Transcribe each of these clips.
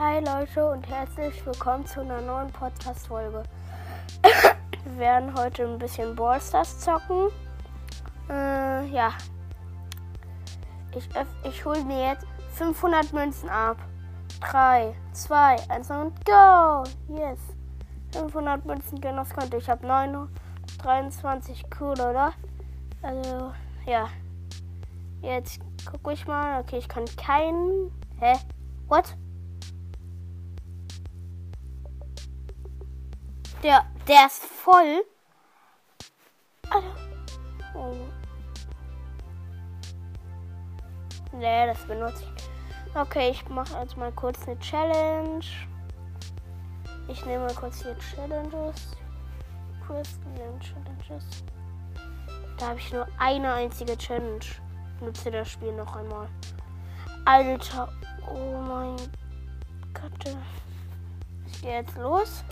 Hi Leute und herzlich willkommen zu einer neuen Podcast-Folge. Wir werden heute ein bisschen Ballstars zocken. Äh, ja. Ich, ich hole mir jetzt 500 Münzen ab. 3, 2, 1 und go! Yes! 500 Münzen gehen aufs Konto. Ich habe 923. Cool, oder? Also, ja. Jetzt gucke ich mal. Okay, ich kann keinen. Hä? What? Der, der ist voll. Oh. Nee, das benutze ich. Okay, ich mache jetzt mal kurz eine Challenge. Ich nehme mal kurz hier Challenges. Kurz Challenges. Da habe ich nur eine einzige Challenge. Nutze das Spiel noch einmal. Alter, oh mein Gott. Ich gehe jetzt los.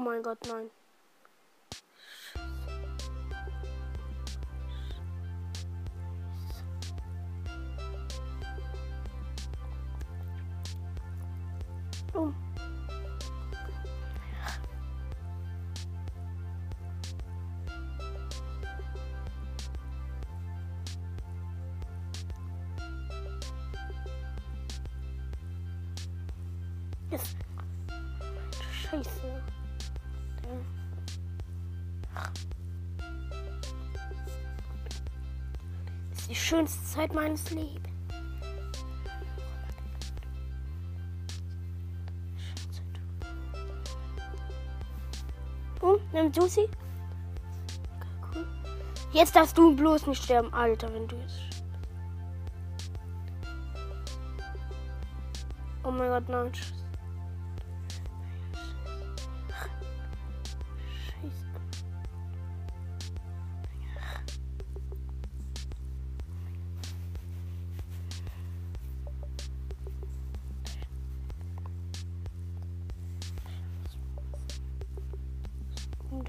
Oh mein Gott, nein. Oh. Yes. Scheiße. Das ist die schönste Zeit meines Lebens. Oh, nimm du sie. Jetzt darfst du bloß nicht sterben, Alter, wenn du jetzt. Oh mein Gott, nein.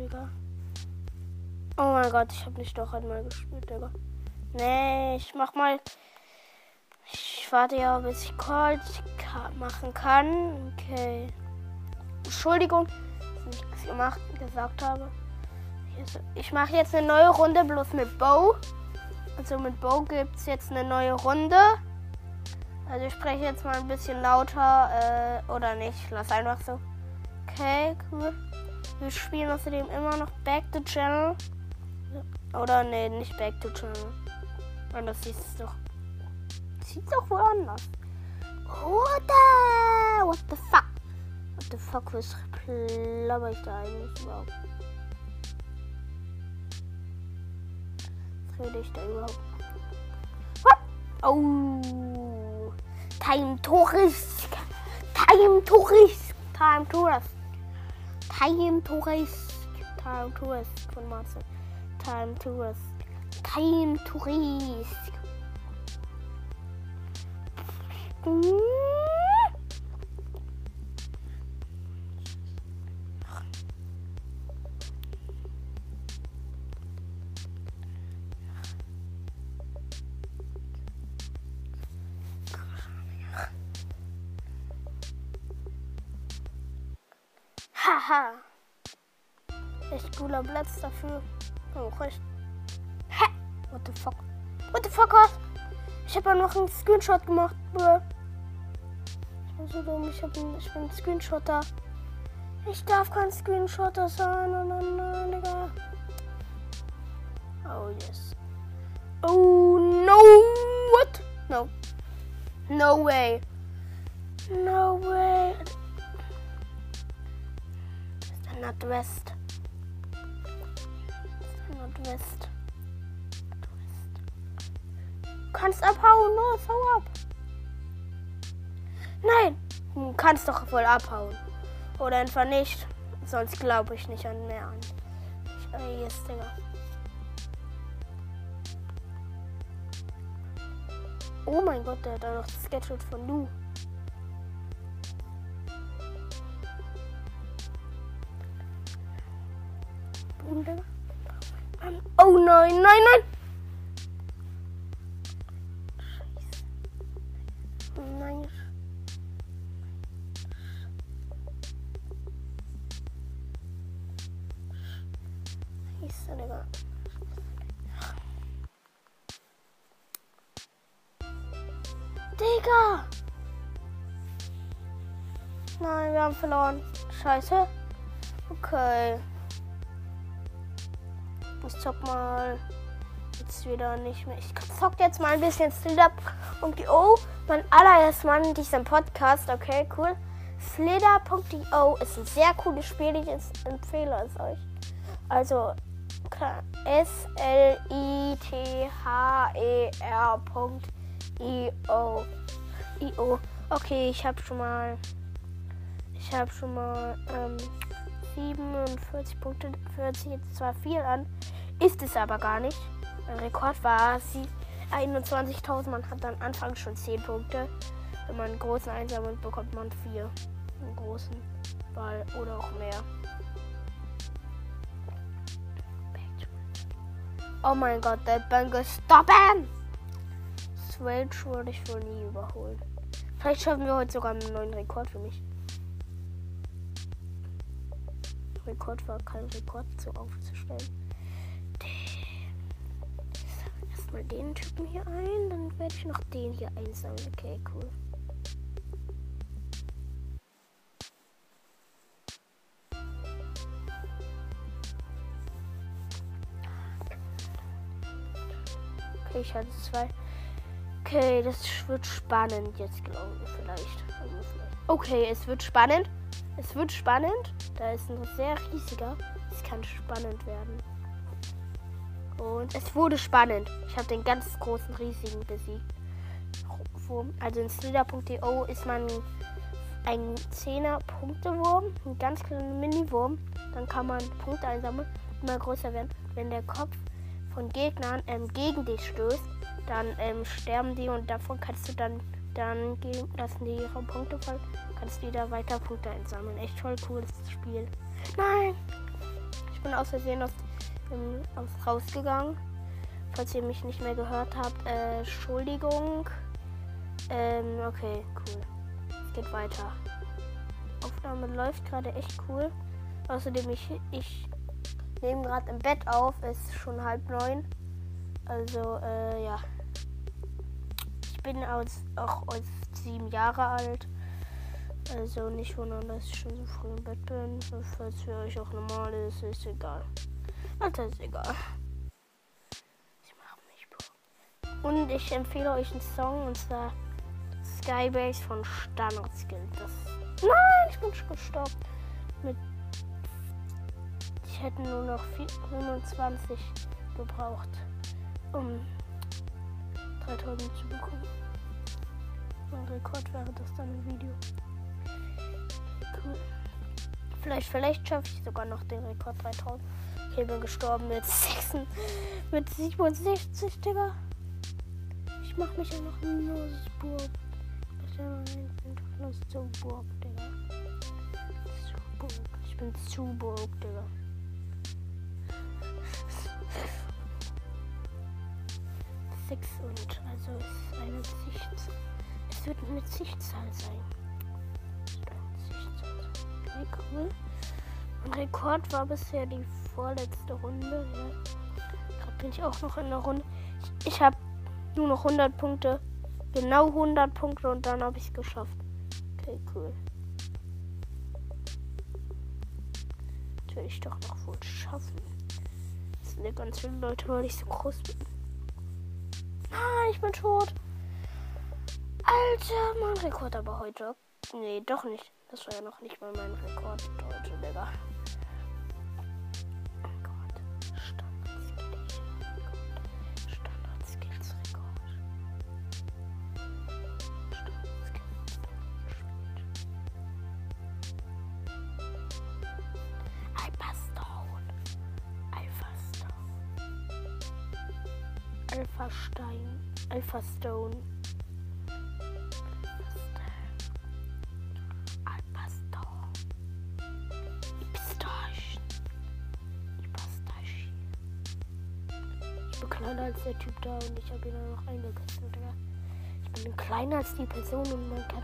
Digga. Oh mein Gott, ich habe nicht doch einmal gespielt, Digga. Nee, ich mach mal. Ich warte ja, bis ich Calls machen kann. Okay. Entschuldigung, dass ich nichts gemacht, gesagt habe. Ich mache jetzt eine neue Runde, bloß mit Bow. Also mit Bow gibt es jetzt eine neue Runde. Also ich spreche jetzt mal ein bisschen lauter äh, oder nicht. Lass einfach so. Okay, cool. Wir spielen außerdem immer noch Back to Channel. Oder nee, nicht Back to Channel. Und das sieht doch. Sieht doch wohl anders. What the, what the fuck? What the fuck, was plapper ich da eigentlich überhaupt? Was rede ich da überhaupt? What? Oh. Time Tourist. Time Tourist. Time Tourist. Time Tourist. Time Tourist von Marcel. Time Tourist. Time Tourist. Haha. Recht. Hä? What the fuck? What the fuck was? Ich habe ja noch einen Screenshot gemacht. Bro. Ich bin so dumm. Ich, hab ich bin ein Screenshotter. Ich darf kein Screenshotter sein. Nein, nein, nein, Digga. Oh, yes. Oh, no. What? No. No way. No way. Ist der Nordwest? Ist der Nordwest? Du kannst abhauen, los, hau ab. Nein, du kannst doch wohl abhauen. Oder einfach nicht. Sonst glaube ich nicht an mehr an. Ich, yes, Digga. Oh mein Gott, der hat auch noch das Sketchbook von Lu. Boom, Digga. Nein, nein, nein! Nein. Scheiße, Digga. Digga! Nein, wir haben verloren. Scheiße. Okay. Ich zock mal jetzt wieder nicht mehr. Ich zock jetzt mal ein bisschen Slither und oh, mein allererstes Mal in diesem Podcast. Okay, cool. Slither.io ist ein sehr cooles Spiel. Ich empfehle es euch. Also S-L-I-T-H-E-R.io. I-O. Okay, ich habe schon mal. Ich habe schon mal ähm, 47 Punkte. 40 jetzt zwar viel an, ist es aber gar nicht. Mein Rekord war sie 21.000. Man hat dann anfangs schon 10 Punkte. Wenn man einen großen einsammelt, bekommt man 4. Einen großen Ball oder auch mehr. Oh mein Gott, der hat beim Gestoppen! Switch würde ich wohl nie überholen. Vielleicht schaffen wir heute sogar einen neuen Rekord für mich. Rekord war kein Rekord zu aufzustellen. Erstmal den Typen hier ein, dann werde ich noch den hier einsammeln. Okay, cool. Okay, ich hatte zwei. Okay, das wird spannend jetzt, glaube ich, vielleicht. Also vielleicht. Okay, es wird spannend. Es wird spannend. Da ist ein sehr riesiger. Es kann spannend werden. Und es wurde spannend. Ich habe den ganz großen, riesigen besiegt. Also in Slither.io ist man ein 10er Punktewurm, ein ganz kleiner Mini-Wurm. Dann kann man Punkte einsammeln, immer größer werden. Wenn der Kopf von Gegnern ähm, gegen dich stößt, dann ähm, sterben die und davon kannst du dann, dann lassen die ihre Punkte fallen, kannst wieder weiter Punkte einsammeln. Echt voll cooles Spiel. Nein! Ich bin aus Versehen aus, ähm, aus rausgegangen. Falls ihr mich nicht mehr gehört habt, äh, Entschuldigung. Ähm, okay, cool. Es geht weiter. Aufnahme läuft gerade echt cool. Außerdem, ich, ich nehme gerade im Bett auf. Es ist schon halb neun. Also, äh, ja. Ich bin aus, auch aus sieben Jahre alt. Also nicht wundern, dass ich schon so früh im Bett bin. Falls für euch auch normal ist, ist egal. Alter, ist egal. Ich mach mich Bro. Und ich empfehle euch einen Song und zwar Skybase von Standardskill. Das. Nein, ich bin schon gestorben. Mit. Ich hätte nur noch 25 gebraucht, um 3000 zu bekommen. Mein Rekord wäre das dann im Video. Vielleicht, vielleicht schaffe ich sogar noch den Rekord 3000. Okay, bin gestorben mit 6, mit 67, Digga. Ich mach mich ja noch nur Burg. Ich bin zu Burg, Digga. Zu Burg. Ich bin zu Burg, Digga. Sechs und also ist eine Sicht. Es wird eine Sichtzahl sein. Cool. Rekord war bisher die vorletzte Runde. Ja. Gerade bin ich auch noch in der Runde. Ich, ich habe nur noch 100 Punkte. Genau 100 Punkte und dann habe ich es geschafft. Okay, cool. Das will ich doch noch wohl schaffen. sind ja ganz viele Leute, weil ich so groß bin. Nein, ich bin tot. Alter, mein Rekord aber heute. Nee, doch nicht. Das war ja noch nicht mal mein Rekord heute, Digga. Alpha Stein. Alpha Stone. Kleiner als der Typ da und ich habe ihn dann noch eingekesselt, Ich bin kleiner als die Person und man kann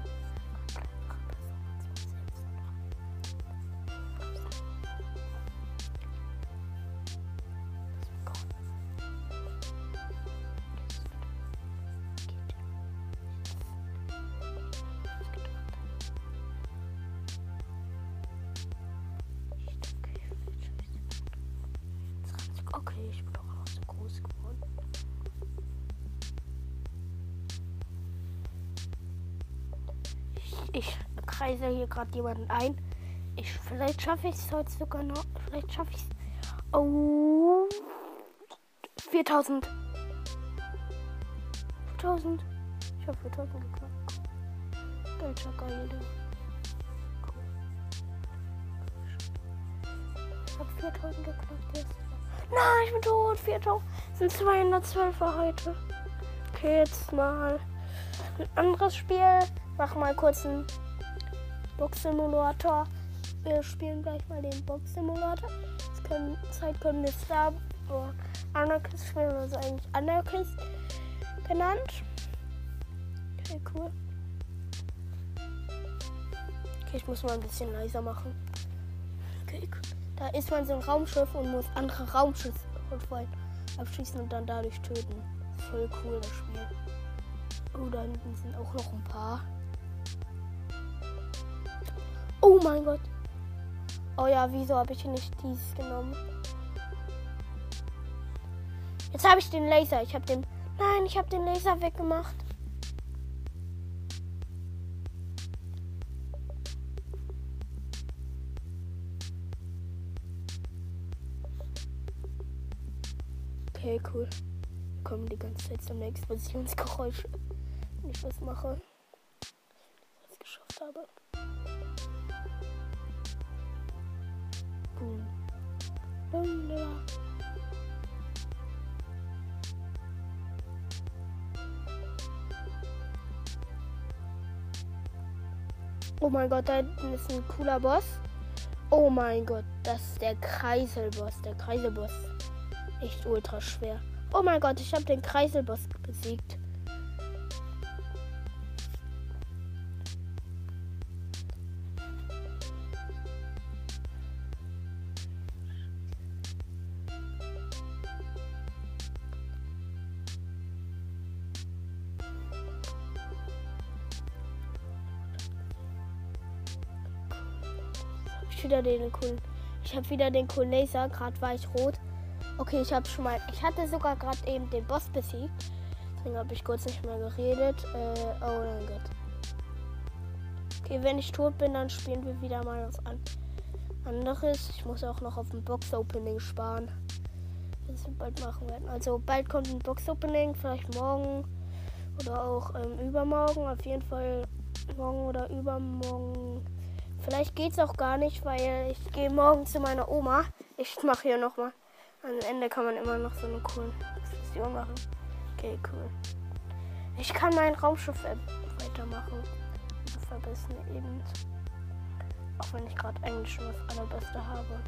Ich, kreise hier gerade jemanden ein. Ich, vielleicht schaffe ich es heute sogar noch. Vielleicht schaffe ich es. Oh. 4000. 4000. Ich habe 4000 geknackt. Welcher geil. Ich habe 4000 geknackt jetzt. Nein, ich bin tot. 4000. sind 212 heute. Okay, jetzt mal ein anderes Spiel. Mach mal kurz einen Box-Simulator. Wir spielen gleich mal den Box-Simulator. Zeit können wir Star oder Anarchist spielen, also eigentlich Anarchist genannt. Okay, cool. Okay, ich muss mal ein bisschen leiser machen. Okay, cool. Da ist man so ein Raumschiff und muss andere Raumschiffe abschießen und dann dadurch töten. Voll cool das Spiel. Oh, da hinten sind auch noch ein paar. Oh mein Gott. Oh ja, wieso habe ich nicht dieses genommen? Jetzt habe ich den Laser. Ich habe den. Nein, ich habe den Laser weggemacht. Okay, cool. Kommen die ganze Zeit so eine Explosionsgeräusche, wenn ich was mache. Was geschafft habe. Boom, ja. Oh mein Gott, da ist ein cooler Boss. Oh mein Gott, das ist der Kreiselboss, der Kreiselboss echt ultra schwer. Oh mein Gott, ich habe den Kreiselboss besiegt. Habe wieder den coolen Laser. Gerade war ich rot. Okay, ich habe schon mal. Ich hatte sogar gerade eben den Boss besiegt. Deswegen habe ich kurz nicht mehr geredet. Äh, oh mein Gott. Okay, wenn ich tot bin, dann spielen wir wieder mal was an. anderes. Ich muss auch noch auf ein Box-Opening sparen. Das wir bald machen werden. Also bald kommt ein Box-Opening, vielleicht morgen oder auch ähm, übermorgen. Auf jeden Fall morgen oder übermorgen. Vielleicht geht es auch gar nicht, weil ich gehe morgen zu meiner Oma. Ich mache hier nochmal. Am Ende kann man immer noch so eine coole Explosion machen. Okay, cool. Ich kann mein Raumschiff weitermachen. Und verbessern eben. Auch wenn ich gerade eigentlich schon das allerbeste habe.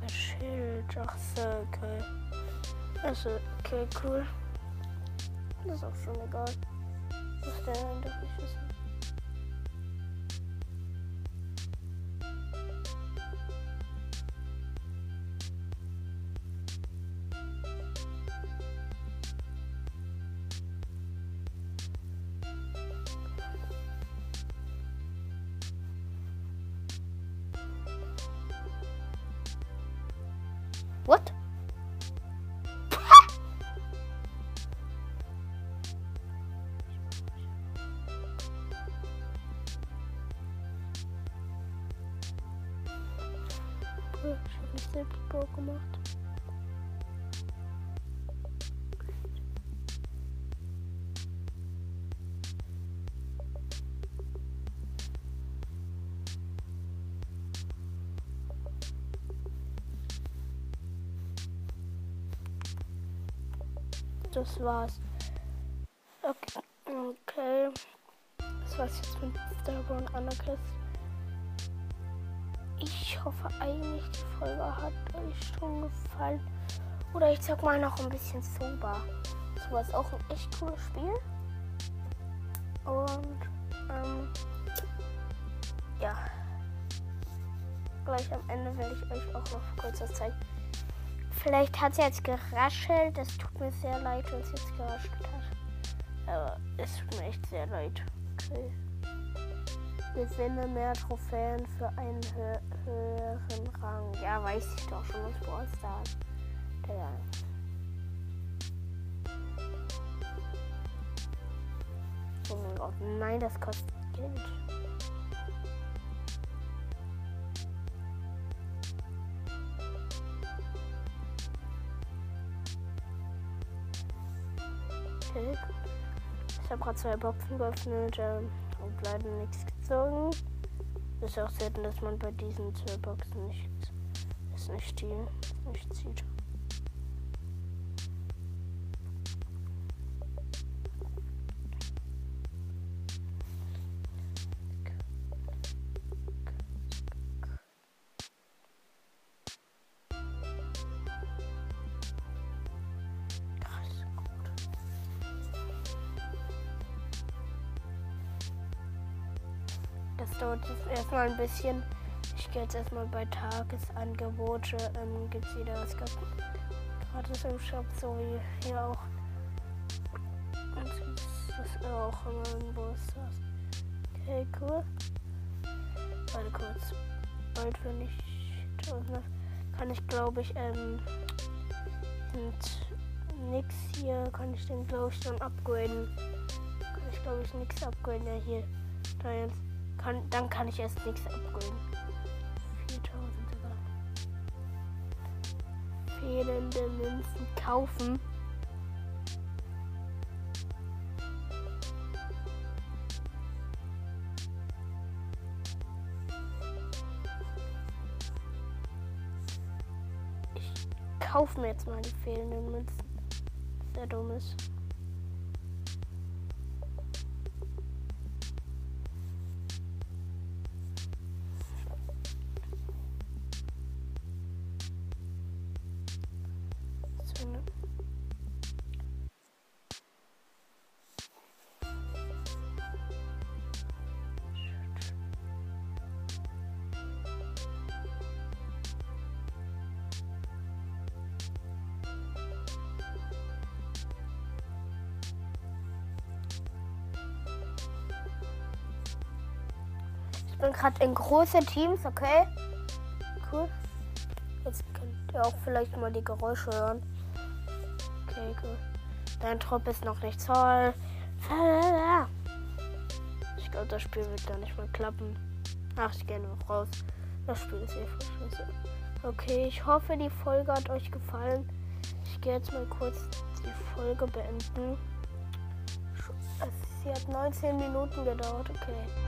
Bei Schild, ach so, okay. Also, okay, cool. Das ist auch schon egal. Was der dann doch Ich habe nicht selbst Bro gemacht. Das war's. Okay. okay. Das war's jetzt mit Starborn Anarchist. Ich hoffe eigentlich, die Folge hat euch schon gefallen. Oder ich sag mal noch ein bisschen Soba. Soba ist auch ein echt cooles Spiel. Und ähm, ja. Gleich am Ende werde ich euch auch noch kurz was zeigen. Vielleicht hat es jetzt geraschelt. Es tut mir sehr leid, wenn es jetzt geraschelt hat. Aber es tut mir echt sehr leid. Okay. Gewinne mehr Trophäen für einen hö höheren Rang. Ja, weiß ich doch schon, was Brawl Stars. Der. Oh mein Gott, nein, das kostet Geld. Ich habe gerade zwei Boxen geöffnet. Ähm und leider nichts gezogen. Ist auch selten, dass man bei diesen zwei Boxen nichts, es nicht, nicht zieht. Das dauert jetzt erstmal ein bisschen. Ich gehe jetzt erstmal bei Tagesangebote. Ähm, Gibt es wieder was gratis im Shop, so wie hier auch. Und das ist auch immer ein Bus. Okay, cool. Warte kurz. Bald, wenn ich tausend kann ich glaube ich ähm, und nix hier kann ich den glaube ich dann upgraden. Kann ich glaube ich nichts upgraden, ja hier. Da jetzt. Kann, dann kann ich erst nichts upgraden. 4000 sogar. Fehlende Münzen kaufen. Ich kaufe mir jetzt mal die fehlenden Münzen. Sehr dumm bin gerade in große Teams, okay? Cool. Jetzt könnt ihr auch vielleicht mal die Geräusche hören. Okay, cool. Dein Trupp ist noch nicht toll. Ich glaube, das Spiel wird gar nicht mal klappen. Ach, ich gehe noch raus. Das Spiel ist eh voll scheiße. Okay, ich hoffe, die Folge hat euch gefallen. Ich gehe jetzt mal kurz die Folge beenden. Sie hat 19 Minuten gedauert, okay.